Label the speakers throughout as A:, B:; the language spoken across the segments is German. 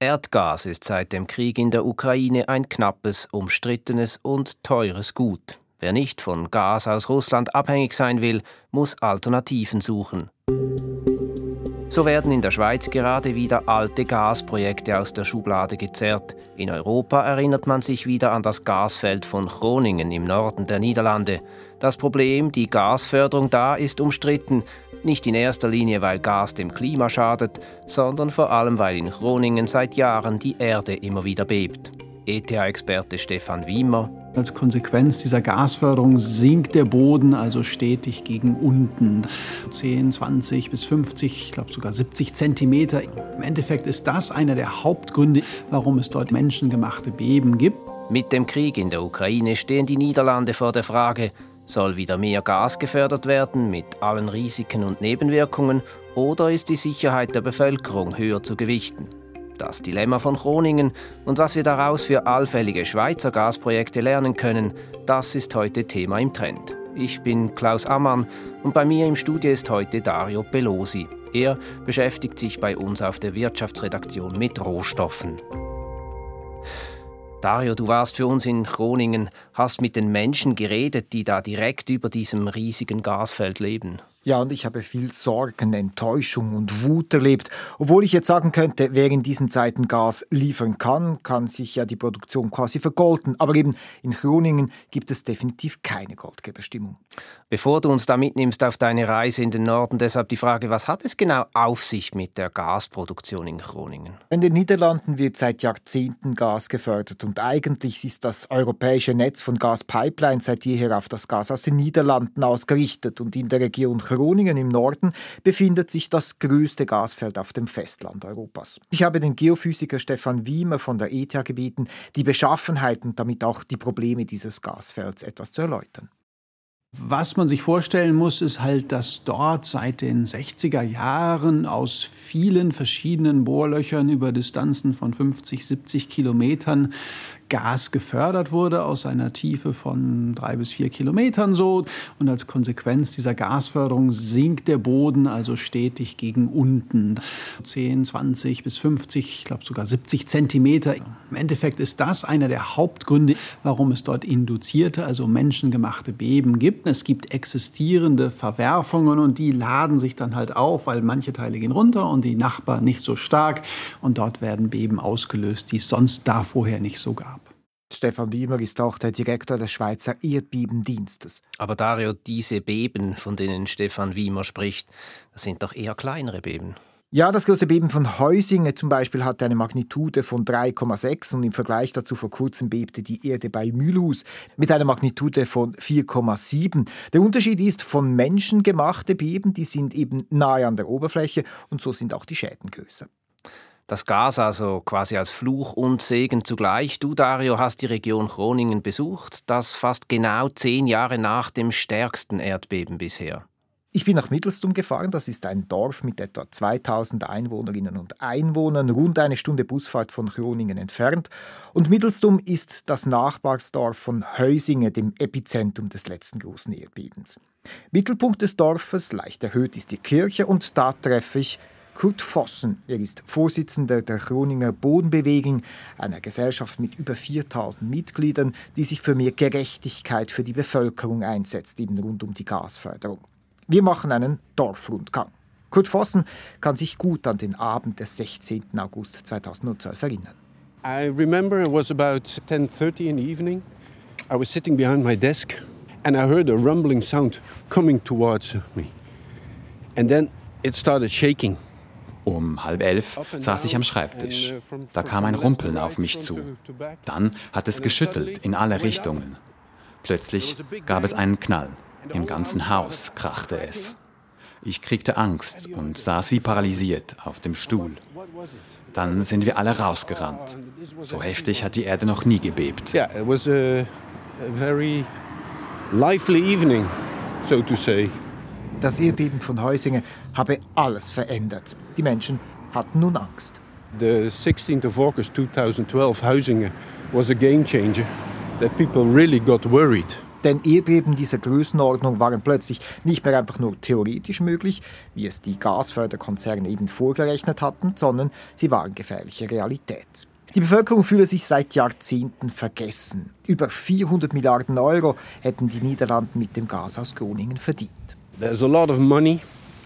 A: Erdgas ist seit dem Krieg in der Ukraine ein knappes, umstrittenes und teures Gut. Wer nicht von Gas aus Russland abhängig sein will, muss Alternativen suchen. So werden in der Schweiz gerade wieder alte Gasprojekte aus der Schublade gezerrt. In Europa erinnert man sich wieder an das Gasfeld von Groningen im Norden der Niederlande. Das Problem, die Gasförderung da ist umstritten, nicht in erster Linie, weil Gas dem Klima schadet, sondern vor allem, weil in Groningen seit Jahren die Erde immer wieder bebt. ETH-Experte Stefan Wiemer.
B: Als Konsequenz dieser Gasförderung sinkt der Boden also stetig gegen unten. 10, 20 bis 50, ich glaube sogar 70 Zentimeter. Im Endeffekt ist das einer der Hauptgründe, warum es dort menschengemachte Beben gibt.
A: Mit dem Krieg in der Ukraine stehen die Niederlande vor der Frage, soll wieder mehr Gas gefördert werden mit allen Risiken und Nebenwirkungen oder ist die Sicherheit der Bevölkerung höher zu gewichten? Das Dilemma von Groningen und was wir daraus für allfällige Schweizer Gasprojekte lernen können, das ist heute Thema im Trend. Ich bin Klaus Ammann und bei mir im Studio ist heute Dario Pelosi. Er beschäftigt sich bei uns auf der Wirtschaftsredaktion mit Rohstoffen. Dario, du warst für uns in Groningen, hast mit den Menschen geredet, die da direkt über diesem riesigen Gasfeld leben.
C: Ja, und ich habe viel Sorgen, Enttäuschung und Wut erlebt. Obwohl ich jetzt sagen könnte, wer in diesen Zeiten Gas liefern kann, kann sich ja die Produktion quasi vergolden. Aber eben in Groningen gibt es definitiv keine Goldgeberstimmung.
A: Bevor du uns da mitnimmst auf deine Reise in den Norden, deshalb die Frage, was hat es genau auf sich mit der Gasproduktion in Groningen?
C: In den Niederlanden wird seit Jahrzehnten Gas gefördert und eigentlich ist das europäische Netz von Gaspipelines seit jeher auf das Gas aus den Niederlanden ausgerichtet und in der Region Groningen Groningen im Norden befindet sich das größte Gasfeld auf dem Festland Europas. Ich habe den Geophysiker Stefan Wiemer von der ETH gebeten, die Beschaffenheit und damit auch die Probleme dieses Gasfelds etwas zu erläutern.
B: Was man sich vorstellen muss, ist halt, dass dort seit den 60er Jahren aus vielen verschiedenen Bohrlöchern über Distanzen von 50, 70 Kilometern Gas gefördert wurde aus einer Tiefe von drei bis vier Kilometern so. Und als Konsequenz dieser Gasförderung sinkt der Boden also stetig gegen unten. 10, 20 bis 50, ich glaube sogar 70 Zentimeter. Im Endeffekt ist das einer der Hauptgründe, warum es dort induzierte, also menschengemachte Beben gibt. Es gibt existierende Verwerfungen und die laden sich dann halt auf, weil manche Teile gehen runter und die Nachbarn nicht so stark. Und dort werden Beben ausgelöst, die es sonst da vorher nicht so gab.
C: Stefan Wiemer ist auch der Direktor des Schweizer Erdbebendienstes.
A: Aber Dario, diese Beben, von denen Stefan Wiemer spricht, das sind doch eher kleinere Beben.
C: Ja, das große Beben von Heusingen zum Beispiel hatte eine Magnitude von 3,6 und im Vergleich dazu vor kurzem bebte die Erde bei Mühlhus mit einer Magnitude von 4,7. Der Unterschied ist, von Menschen gemachte Beben, die sind eben nahe an der Oberfläche und so sind auch die Schäden größer.
A: Das Gas also quasi als Fluch und Segen zugleich. Du, Dario, hast die Region Groningen besucht, das fast genau zehn Jahre nach dem stärksten Erdbeben bisher.
C: Ich bin nach Mittelstum gefahren, das ist ein Dorf mit etwa 2000 Einwohnerinnen und Einwohnern, rund eine Stunde Busfahrt von Groningen entfernt. Und Mittelstum ist das Nachbarsdorf von Heusingen, dem Epizentrum des letzten großen Erdbebens. Mittelpunkt des Dorfes, leicht erhöht, ist die Kirche und da treffe ich Kurt Vossen. Er ist Vorsitzender der Groninger Bodenbewegung, einer Gesellschaft mit über 4000 Mitgliedern, die sich für mehr Gerechtigkeit für die Bevölkerung einsetzt, eben rund um die Gasförderung. Wir machen einen Dorfrundgang. Kurt Vossen kann sich gut an den Abend des 16. August 2012 erinnern.
D: I remember it was about 10:30 in the evening. I was sitting behind my desk and I heard a rumbling sound coming towards me. And then it started shaking.
E: Um halb elf saß ich am Schreibtisch. Da kam ein Rumpeln auf mich zu. Dann hat es geschüttelt in alle Richtungen. Plötzlich gab es einen Knall. Im ganzen Haus krachte es. Ich kriegte Angst und saß wie paralysiert auf dem Stuhl. Dann sind wir alle rausgerannt. So heftig hat die Erde noch nie gebebt.
D: Yeah, it was a, a very lively evening, so to say.
C: Das Erdbeben von Heusingen habe alles verändert. Die Menschen hatten nun Angst.
D: The 16th of August 2012, Heusingen was a game changer that people really got worried.
C: Denn Erdbeben dieser Größenordnung waren plötzlich nicht mehr einfach nur theoretisch möglich, wie es die Gasförderkonzerne eben vorgerechnet hatten, sondern sie waren gefährliche Realität. Die Bevölkerung fühle sich seit Jahrzehnten vergessen. Über 400 Milliarden Euro hätten die Niederlande mit dem Gas aus Groningen verdient.
D: There's a lot of money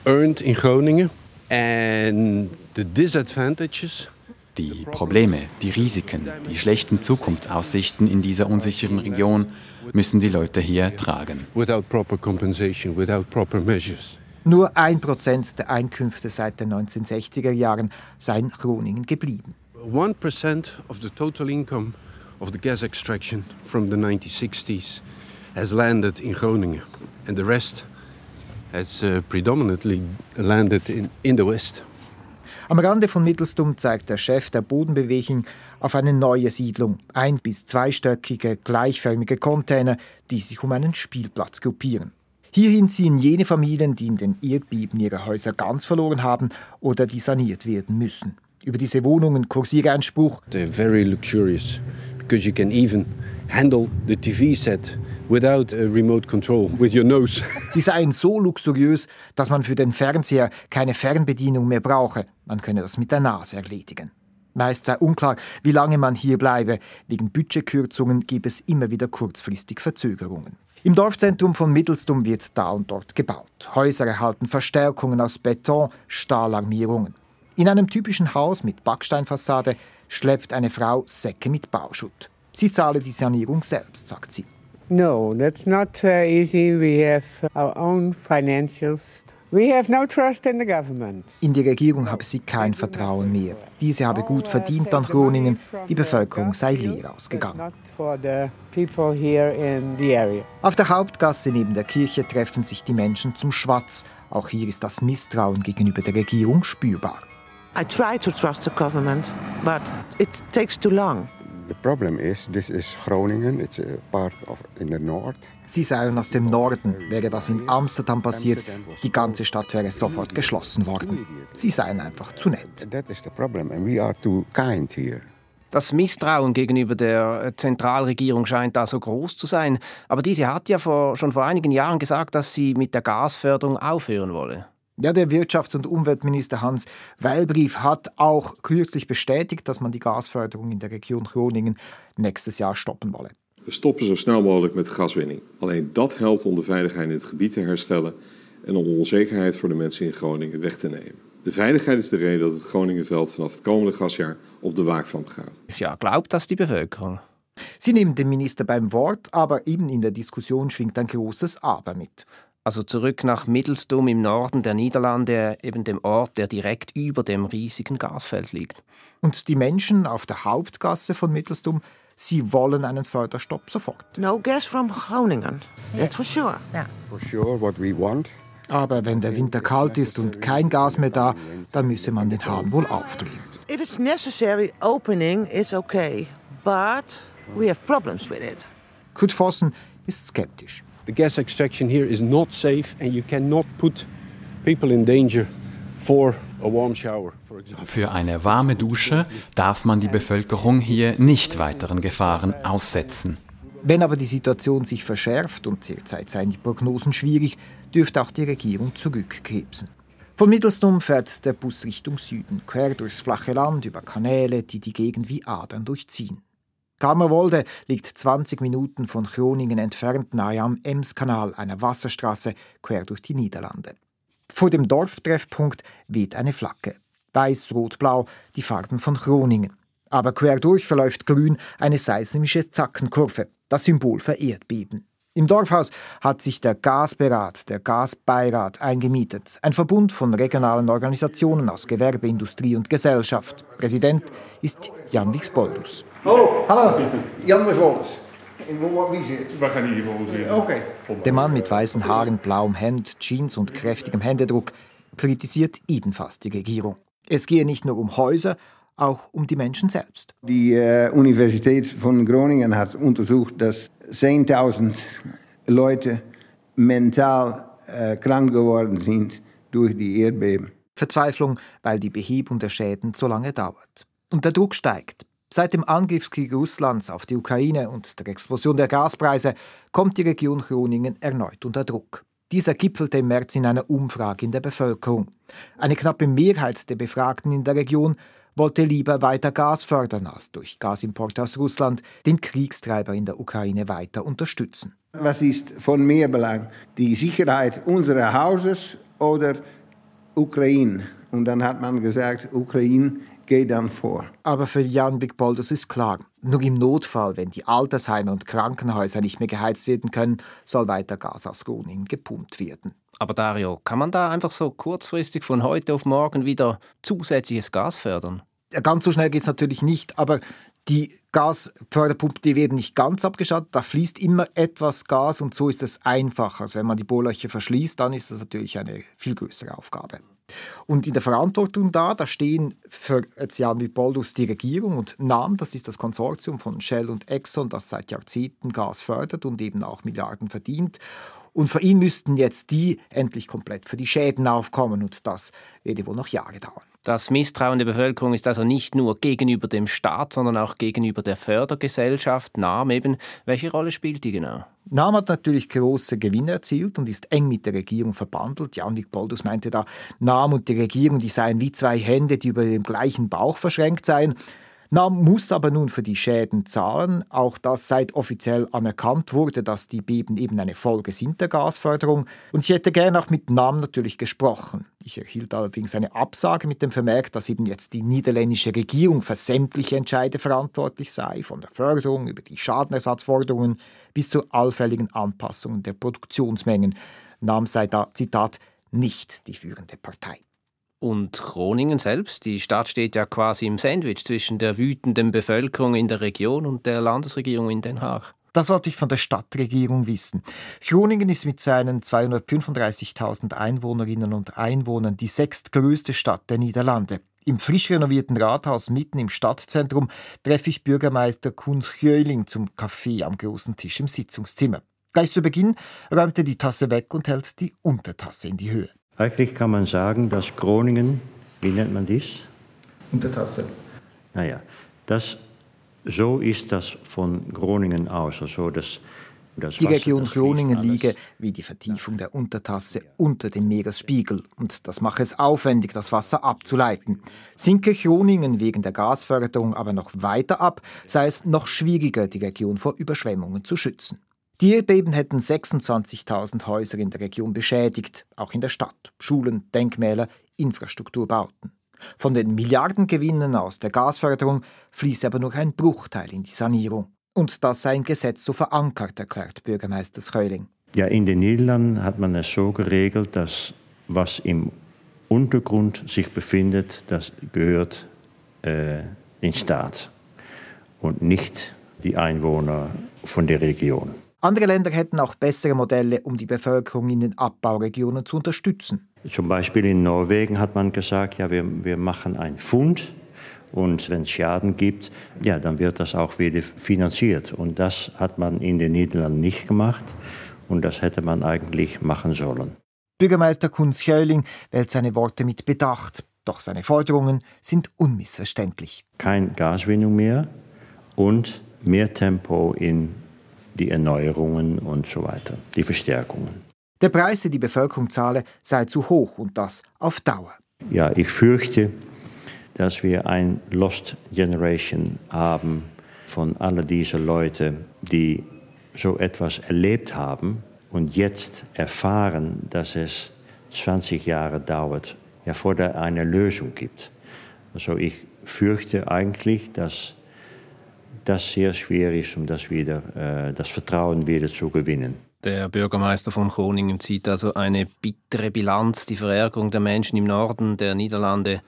D: earned in Groningen and the disadvantages
E: die Probleme, die Risiken, die schlechten Zukunftsaussichten in dieser unsicheren Region müssen die Leute hier tragen.
C: Nur ein Prozent der Einkünfte seit den 1960er Jahren seien Groningen geblieben.
D: 1% of the total income of the gas extraction from the 1960s has landed in Groningen and the rest has uh, predominantly landed in, in the west.
C: Am Rande von Mittelstum zeigt der Chef der Bodenbewegung auf eine neue Siedlung, ein- bis zweistöckige, gleichförmige Container, die sich um einen Spielplatz gruppieren. Hierhin ziehen jene Familien, die in den Erdbeben ihre Häuser ganz verloren haben oder die saniert werden müssen. Über diese Wohnungen kursiere ein Spruch.
D: They're very luxurious because you can even handle the TV set without a remote control with your nose.
C: Sie seien so luxuriös, dass man für den Fernseher keine Fernbedienung mehr brauche. Man könne das mit der Nase erledigen. Meist sei unklar, wie lange man hier bleibe. Wegen Budgetkürzungen gebe es immer wieder kurzfristig Verzögerungen. Im Dorfzentrum von Mittelstum wird da und dort gebaut. Häuser erhalten Verstärkungen aus Beton, Stahlarmierungen. In einem typischen Haus mit Backsteinfassade schleppt eine Frau Säcke mit Bauschutt. Sie zahle die Sanierung selbst, sagt sie.
F: No, that's not uh, easy. We have our own financials. We have no trust in the government.
C: In die Regierung habe sie kein Vertrauen mehr. Diese habe gut verdient an Groningen, die Bevölkerung sei leer ausgegangen. Auf der Hauptgasse neben der Kirche treffen sich die Menschen zum Schwatz. Auch hier ist das Misstrauen gegenüber der Regierung spürbar.
G: I try to trust the government, but it takes too long.
H: The problem is, this is Groningen, it's a part of in the north.
C: Sie seien aus dem Norden. Wäre das in Amsterdam passiert, die ganze Stadt wäre sofort geschlossen worden. Sie seien einfach zu nett.
H: That is the problem, and we are too kind here.
A: Das Misstrauen gegenüber der Zentralregierung scheint da so groß zu sein. Aber diese hat ja vor, schon vor einigen Jahren gesagt, dass sie mit der Gasförderung aufhören wolle.
C: Ja, der Wirtschafts- und Umweltminister Hans Weilbrief hat auch kürzlich bestätigt, dass man die Gasförderung in der Region Groningen nächstes Jahr stoppen wolle.
I: We stoppen zo snel mogelijk met gaswinning. Alleen dat helpt om de veiligheid in het gebied te herstellen en om onzekerheid voor de mensen in Groningen weg te nemen. De veiligheid is de reden dat het Groningenveld vanaf het komende gasjaar op de waakvlam gaat.
A: Ja, glaubt das die Bevölkerung?
C: Sie nehmen den Minister beim Wort, aber eben in der Diskussion schwingt ein großes Aber mit.
A: Also zurück nach Middelstum im Norden der Niederlande, eben dem Ort, der direkt über dem riesigen Gasfeld liegt.
C: Und die Menschen auf der Hauptgasse von Mittelstum, sie wollen einen Förderstopp sofort.
G: No gas from Groningen, that's for sure.
H: Yeah. For sure, what we want.
C: Aber wenn der Winter kalt ist und kein Gas mehr da, dann müsse man den Hahn wohl aufdrehen.
G: If it's necessary, opening is okay, but we have problems with it.
C: Kurt Vossen ist skeptisch.
D: The gas extraction here is not safe and you cannot put people in danger for a warm shower, for example.
E: Für eine warme Dusche darf man die Bevölkerung hier nicht weiteren Gefahren aussetzen.
C: Wenn aber die Situation sich verschärft und derzeit seien die Prognosen schwierig, dürfte auch die Regierung zurückkrebsen. Von Mittelstum fährt der Bus Richtung Süden, quer durchs flache Land, über Kanäle, die die Gegend wie Adern durchziehen. Karmerwolde liegt 20 Minuten von Groningen entfernt, nahe am Emskanal, einer Wasserstraße quer durch die Niederlande. Vor dem Dorftreffpunkt weht eine Flagge. Weiß, Rot, Blau, die Farben von Groningen. Aber quer durch verläuft grün eine seismische Zackenkurve, das Symbol für Erdbeben. Im Dorfhaus hat sich der Gasberat, der Gasbeirat eingemietet, ein Verbund von regionalen Organisationen aus Gewerbe, Industrie und Gesellschaft. Präsident ist Jan Wixboldus.
J: Hallo, hallo, Jan Wixboldus. Okay.
C: Der Mann mit weißen Haaren, blauem Hemd, Jeans und kräftigem Händedruck kritisiert ebenfalls die Regierung. Es gehe nicht nur um Häuser, auch um die Menschen selbst.
J: Die äh, Universität von Groningen hat untersucht, dass 10.000 Leute mental äh, krank geworden sind durch die Erdbeben.
C: Verzweiflung, weil die Behebung der Schäden so lange dauert. Und der Druck steigt. Seit dem Angriffskrieg Russlands auf die Ukraine und der Explosion der Gaspreise kommt die Region Groningen erneut unter Druck. Dieser gipfelte im März in einer Umfrage in der Bevölkerung. Eine knappe Mehrheit der Befragten in der Region wollte lieber weiter Gas fördern, als durch Gasimport aus Russland den Kriegstreiber in der Ukraine weiter unterstützen.
J: Was ist von mehr Belang? Die Sicherheit unseres Hauses oder Ukraine? Und dann hat man gesagt, Ukraine geht dann vor.
C: Aber für Jan Wigboldus ist klar, nur im Notfall, wenn die Altersheime und Krankenhäuser nicht mehr geheizt werden können, soll weiter Gas aus Groningen gepumpt werden.
A: Aber Dario, kann man da einfach so kurzfristig von heute auf morgen wieder zusätzliches Gas fördern?
C: Ganz so schnell geht es natürlich nicht, aber die Gasförderpumpen, die werden nicht ganz abgeschaltet, da fließt immer etwas Gas und so ist es einfacher. Also wenn man die Bohrlöcher verschließt, dann ist das natürlich eine viel größere Aufgabe. Und in der Verantwortung da, da stehen für Jan Wipoldus die Regierung und NAM, das ist das Konsortium von Shell und Exxon, das seit Jahrzehnten Gas fördert und eben auch Milliarden verdient. Und für ihn müssten jetzt die endlich komplett für die Schäden aufkommen und das werde wohl noch Jahre dauern.
A: Das Misstrauen der Bevölkerung ist also nicht nur gegenüber dem Staat, sondern auch gegenüber der Fördergesellschaft NAM eben. Welche Rolle spielt die genau?
C: NAM hat natürlich große Gewinne erzielt und ist eng mit der Regierung verbandelt. Jan Boldus meinte da, NAM und die Regierung, die seien wie zwei Hände, die über dem gleichen Bauch verschränkt seien. NAM muss aber nun für die Schäden zahlen, auch das seit offiziell anerkannt wurde, dass die Beben eben eine Folge sind der Gasförderung. Und ich hätte gerne auch mit NAM natürlich gesprochen. Ich erhielt allerdings eine Absage mit dem Vermerk, dass eben jetzt die niederländische Regierung für sämtliche Entscheide verantwortlich sei, von der Förderung über die Schadenersatzforderungen bis zu allfälligen Anpassungen der Produktionsmengen. NAM sei da, Zitat, nicht die führende Partei.
A: Und Groningen selbst, die Stadt steht ja quasi im Sandwich zwischen der wütenden Bevölkerung in der Region und der Landesregierung in Den Haag.
C: Das wollte ich von der Stadtregierung wissen. Groningen ist mit seinen 235.000 Einwohnerinnen und Einwohnern die sechstgrößte Stadt der Niederlande. Im frisch renovierten Rathaus mitten im Stadtzentrum treffe ich Bürgermeister Kunz Jöling zum Kaffee am großen Tisch im Sitzungszimmer. Gleich zu Beginn räumt er die Tasse weg und hält die Untertasse in die Höhe.
K: Eigentlich kann man sagen, dass Groningen, wie nennt man dies?
C: Untertasse.
K: Naja, das, so ist das von Groningen aus. Also das,
C: das die Wasser, Region Groningen liege, wie die Vertiefung der Untertasse, unter dem Meeresspiegel. Und das mache es aufwendig, das Wasser abzuleiten. Sinke Groningen wegen der Gasförderung aber noch weiter ab, sei es noch schwieriger, die Region vor Überschwemmungen zu schützen. Die Erdbeben hätten 26.000 Häuser in der Region beschädigt, auch in der Stadt, Schulen, Denkmäler, Infrastrukturbauten. Von den Milliardengewinnen aus der Gasförderung fließe aber nur ein Bruchteil in die Sanierung. Und das sei im Gesetz so verankert, erklärt Bürgermeister Schröling.
K: Ja, in den Niederlanden hat man es so geregelt, dass was im Untergrund sich befindet, das gehört äh, den Staat und nicht die Einwohner von der Region.
C: Andere Länder hätten auch bessere Modelle, um die Bevölkerung in den Abbauregionen zu unterstützen.
K: Zum Beispiel in Norwegen hat man gesagt, ja, wir, wir machen einen Fund und wenn es Schaden gibt, ja, dann wird das auch wieder finanziert. Und das hat man in den Niederlanden nicht gemacht und das hätte man eigentlich machen sollen.
C: Bürgermeister Kunz Schöling wählt seine Worte mit Bedacht, doch seine Forderungen sind unmissverständlich.
K: Kein Gaswinnung mehr und mehr Tempo in die Erneuerungen und so weiter, die Verstärkungen.
C: Der Preis, den die Bevölkerung zahle, sei zu hoch und das auf Dauer.
K: Ja, ich fürchte, dass wir ein Lost Generation haben von all diesen Leuten, die so etwas erlebt haben und jetzt erfahren, dass es 20 Jahre dauert, ja, vor der eine Lösung gibt. Also ich fürchte eigentlich, dass das sehr schwer ist, um das, wieder, äh, das Vertrauen wieder zu gewinnen.
A: Der Bürgermeister von Groningen zieht also eine bittere Bilanz. Die Verärgerung der Menschen im Norden der Niederlande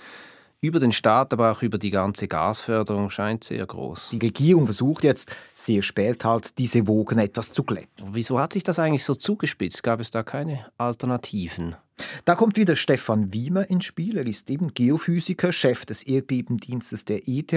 A: über den Staat, aber auch über die ganze Gasförderung scheint sehr groß.
C: Die Regierung versucht jetzt sehr spät halt diese Wogen etwas zu glätten.
A: Wieso hat sich das eigentlich so zugespitzt? Gab es da keine Alternativen?
C: Da kommt wieder Stefan Wiemer ins Spiel. Er ist eben Geophysiker, Chef des Erdbebendienstes der ETH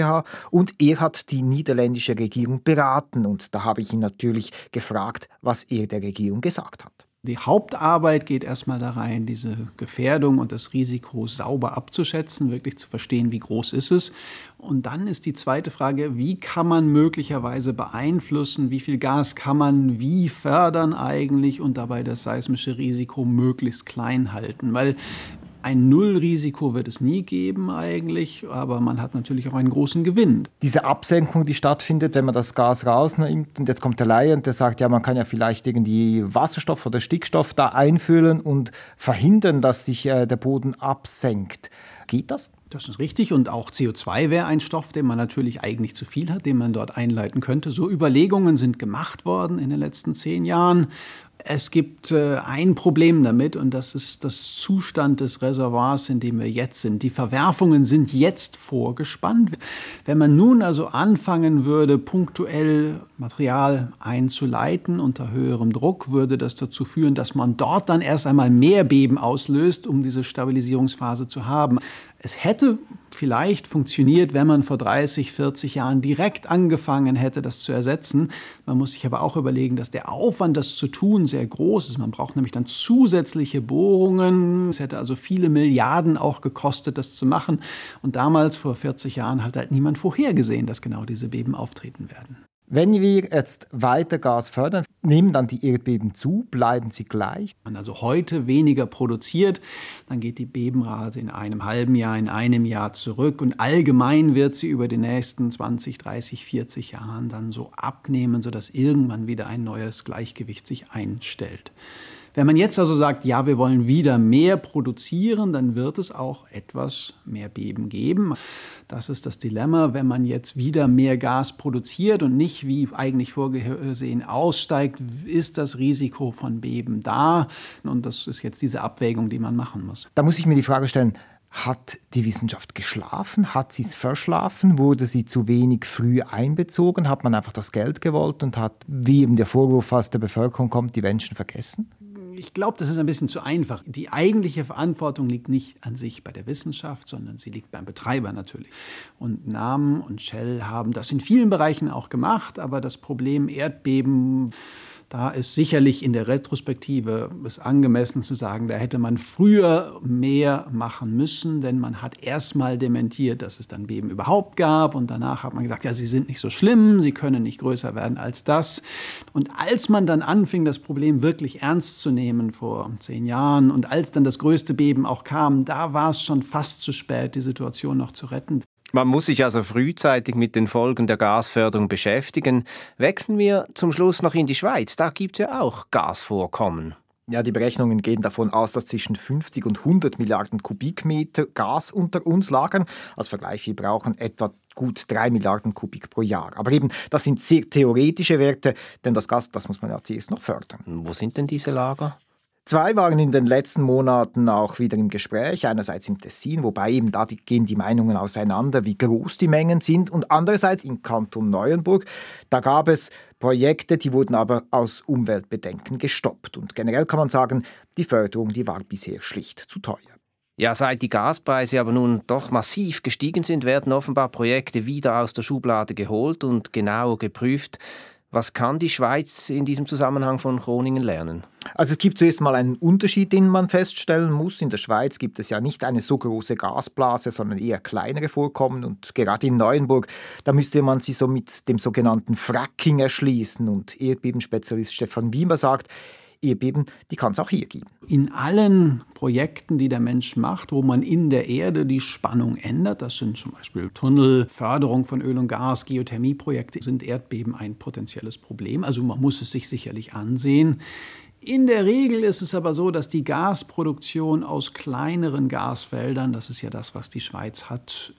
C: und er hat die niederländische Regierung beraten und da habe ich ihn natürlich gefragt, was er der Regierung gesagt hat.
B: Die Hauptarbeit geht erstmal da rein, diese Gefährdung und das Risiko sauber abzuschätzen, wirklich zu verstehen, wie groß ist es. Und dann ist die zweite Frage, wie kann man möglicherweise beeinflussen, wie viel Gas kann man wie fördern eigentlich und dabei das seismische Risiko möglichst klein halten. Weil ein Nullrisiko wird es nie geben eigentlich, aber man hat natürlich auch einen großen Gewinn.
C: Diese Absenkung, die stattfindet, wenn man das Gas rausnimmt und jetzt kommt der Laie und der sagt, ja, man kann ja vielleicht irgendwie Wasserstoff oder Stickstoff da einfüllen und verhindern, dass sich äh, der Boden absenkt. Geht das?
B: Das ist richtig und auch CO2 wäre ein Stoff, den man natürlich eigentlich zu viel hat, den man dort einleiten könnte. So Überlegungen sind gemacht worden in den letzten zehn Jahren es gibt äh, ein Problem damit und das ist das Zustand des Reservoirs, in dem wir jetzt sind. Die Verwerfungen sind jetzt vorgespannt. Wenn man nun also anfangen würde, punktuell Material einzuleiten unter höherem Druck, würde das dazu führen, dass man dort dann erst einmal mehr Beben auslöst, um diese Stabilisierungsphase zu haben. Es hätte vielleicht funktioniert, wenn man vor 30, 40 Jahren direkt angefangen hätte, das zu ersetzen. Man muss sich aber auch überlegen, dass der Aufwand, das zu tun, sehr groß ist. Man braucht nämlich dann zusätzliche Bohrungen. Es hätte also viele Milliarden auch gekostet, das zu machen. Und damals, vor 40 Jahren, hat halt niemand vorhergesehen, dass genau diese Beben auftreten werden.
C: Wenn wir jetzt weiter Gas fördern, nehmen dann die Erdbeben zu, bleiben sie gleich?
B: Wenn man also heute weniger produziert, dann geht die Bebenrate in einem halben Jahr, in einem Jahr zurück und allgemein wird sie über die nächsten 20, 30, 40 Jahren dann so abnehmen, sodass irgendwann wieder ein neues Gleichgewicht sich einstellt. Wenn man jetzt also sagt, ja, wir wollen wieder mehr produzieren, dann wird es auch etwas mehr Beben geben. Das ist das Dilemma, wenn man jetzt wieder mehr Gas produziert und nicht wie eigentlich vorgesehen aussteigt, ist das Risiko von Beben da. Und das ist jetzt diese Abwägung, die man machen muss.
C: Da muss ich mir die Frage stellen, hat die Wissenschaft geschlafen? Hat sie es verschlafen? Wurde sie zu wenig früh einbezogen? Hat man einfach das Geld gewollt und hat, wie eben der Vorwurf aus der Bevölkerung kommt, die Menschen vergessen?
B: Ich glaube, das ist ein bisschen zu einfach. Die eigentliche Verantwortung liegt nicht an sich bei der Wissenschaft, sondern sie liegt beim Betreiber natürlich. Und Namen und Shell haben das in vielen Bereichen auch gemacht, aber das Problem Erdbeben da ist sicherlich in der Retrospektive es angemessen zu sagen, da hätte man früher mehr machen müssen, denn man hat erstmal dementiert, dass es dann Beben überhaupt gab und danach hat man gesagt, ja, sie sind nicht so schlimm, sie können nicht größer werden als das. Und als man dann anfing, das Problem wirklich ernst zu nehmen vor zehn Jahren und als dann das größte Beben auch kam, da war es schon fast zu spät, die Situation noch zu retten.
A: Man muss sich also frühzeitig mit den Folgen der Gasförderung beschäftigen. Wechseln wir zum Schluss noch in die Schweiz. Da gibt es ja auch Gasvorkommen.
C: Ja, die Berechnungen gehen davon aus, dass zwischen 50 und 100 Milliarden Kubikmeter Gas unter uns lagern. Als Vergleich, wir brauchen etwa gut 3 Milliarden Kubik pro Jahr. Aber eben, das sind sehr theoretische Werte, denn das Gas, das muss man ja zuerst noch fördern.
A: Wo sind denn diese Lager?
C: Zwei waren in den letzten Monaten auch wieder im Gespräch, einerseits im Tessin, wobei eben da gehen die Meinungen auseinander, wie groß die Mengen sind, und andererseits im Kanton Neuenburg. Da gab es Projekte, die wurden aber aus Umweltbedenken gestoppt. Und generell kann man sagen, die Förderung, die war bisher schlicht zu teuer.
A: Ja, seit die Gaspreise aber nun doch massiv gestiegen sind, werden offenbar Projekte wieder aus der Schublade geholt und genau geprüft. Was kann die Schweiz in diesem Zusammenhang von Groningen lernen?
C: Also es gibt zuerst mal einen Unterschied, den man feststellen muss. In der Schweiz gibt es ja nicht eine so große Gasblase, sondern eher kleinere Vorkommen. Und gerade in Neuenburg, da müsste man sie so mit dem sogenannten Fracking erschließen. Und Erdbebenspezialist Stefan Wiemer sagt, Erdbeben, die kann es auch hier geben.
B: In allen Projekten, die der Mensch macht, wo man in der Erde die Spannung ändert, das sind zum Beispiel Tunnel, Förderung von Öl und Gas, Geothermieprojekte, sind Erdbeben ein potenzielles Problem. Also man muss es sich sicherlich ansehen. In der Regel ist es aber so, dass die Gasproduktion aus kleineren Gasfeldern, das ist ja das, was die Schweiz hat,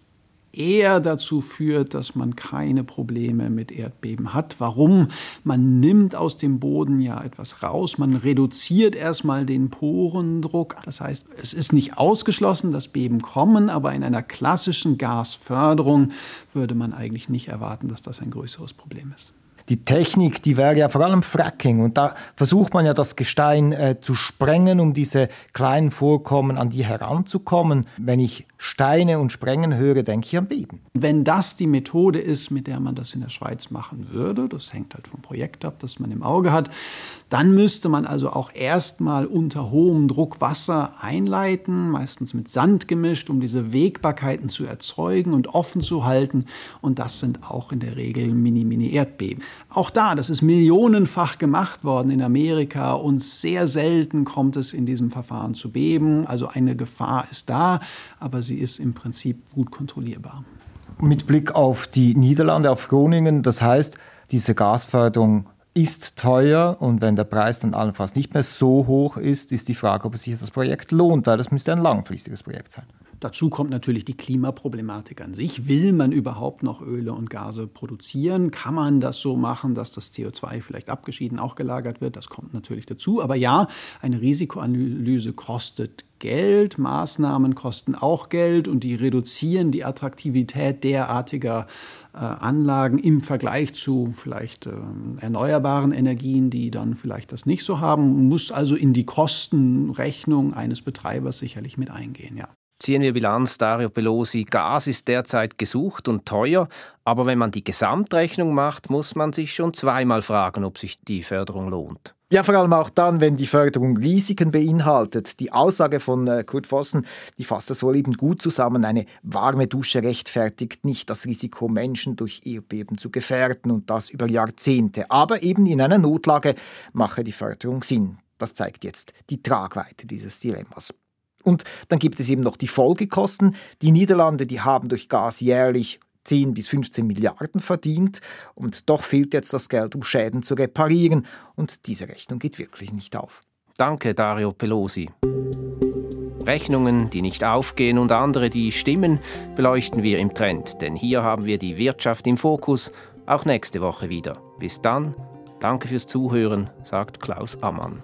B: eher dazu führt, dass man keine Probleme mit Erdbeben hat. Warum? Man nimmt aus dem Boden ja etwas raus, man reduziert erstmal den Porendruck. Das heißt, es ist nicht ausgeschlossen, dass Beben kommen, aber in einer klassischen Gasförderung würde man eigentlich nicht erwarten, dass das ein größeres Problem ist.
C: Die Technik, die wäre ja vor allem Fracking. Und da versucht man ja das Gestein äh, zu sprengen, um diese kleinen Vorkommen an die heranzukommen. Wenn ich Steine und Sprengen höre, denke ich an Beben.
B: Wenn das die Methode ist, mit der man das in der Schweiz machen würde, das hängt halt vom Projekt ab, das man im Auge hat, dann müsste man also auch erstmal unter hohem Druck Wasser einleiten, meistens mit Sand gemischt, um diese Wegbarkeiten zu erzeugen und offen zu halten. Und das sind auch in der Regel Mini-Mini-Erdbeben. Auch da, das ist millionenfach gemacht worden in Amerika und sehr selten kommt es in diesem Verfahren zu Beben. Also eine Gefahr ist da, aber sie ist im Prinzip gut kontrollierbar.
C: Mit Blick auf die Niederlande, auf Groningen, das heißt, diese Gasförderung ist teuer und wenn der Preis dann allenfalls nicht mehr so hoch ist, ist die Frage, ob es sich das Projekt lohnt, weil das müsste ein langfristiges Projekt sein.
B: Dazu kommt natürlich die Klimaproblematik an sich. Will man überhaupt noch Öle und Gase produzieren? Kann man das so machen, dass das CO2 vielleicht abgeschieden auch gelagert wird? Das kommt natürlich dazu. Aber ja, eine Risikoanalyse kostet Geld, Maßnahmen kosten auch Geld und die reduzieren die Attraktivität derartiger äh, Anlagen im Vergleich zu vielleicht äh, erneuerbaren Energien, die dann vielleicht das nicht so haben, muss also in die Kostenrechnung eines Betreibers sicherlich mit eingehen, ja.
A: Ziehen wir Bilanz, Dario Pelosi. Gas ist derzeit gesucht und teuer, aber wenn man die Gesamtrechnung macht, muss man sich schon zweimal fragen, ob sich die Förderung lohnt.
C: Ja, vor allem auch dann, wenn die Förderung Risiken beinhaltet. Die Aussage von äh, Kurt Vossen, die fasst das wohl eben gut zusammen. Eine warme Dusche rechtfertigt nicht das Risiko, Menschen durch Erdbeben zu gefährden und das über Jahrzehnte. Aber eben in einer Notlage mache die Förderung Sinn. Das zeigt jetzt die Tragweite dieses Dilemmas. Und dann gibt es eben noch die Folgekosten. Die Niederlande, die haben durch Gas jährlich 10 bis 15 Milliarden verdient und doch fehlt jetzt das Geld, um Schäden zu reparieren und diese Rechnung geht wirklich nicht auf.
A: Danke, Dario Pelosi. Rechnungen, die nicht aufgehen und andere, die stimmen, beleuchten wir im Trend, denn hier haben wir die Wirtschaft im Fokus, auch nächste Woche wieder. Bis dann, danke fürs Zuhören, sagt Klaus Ammann.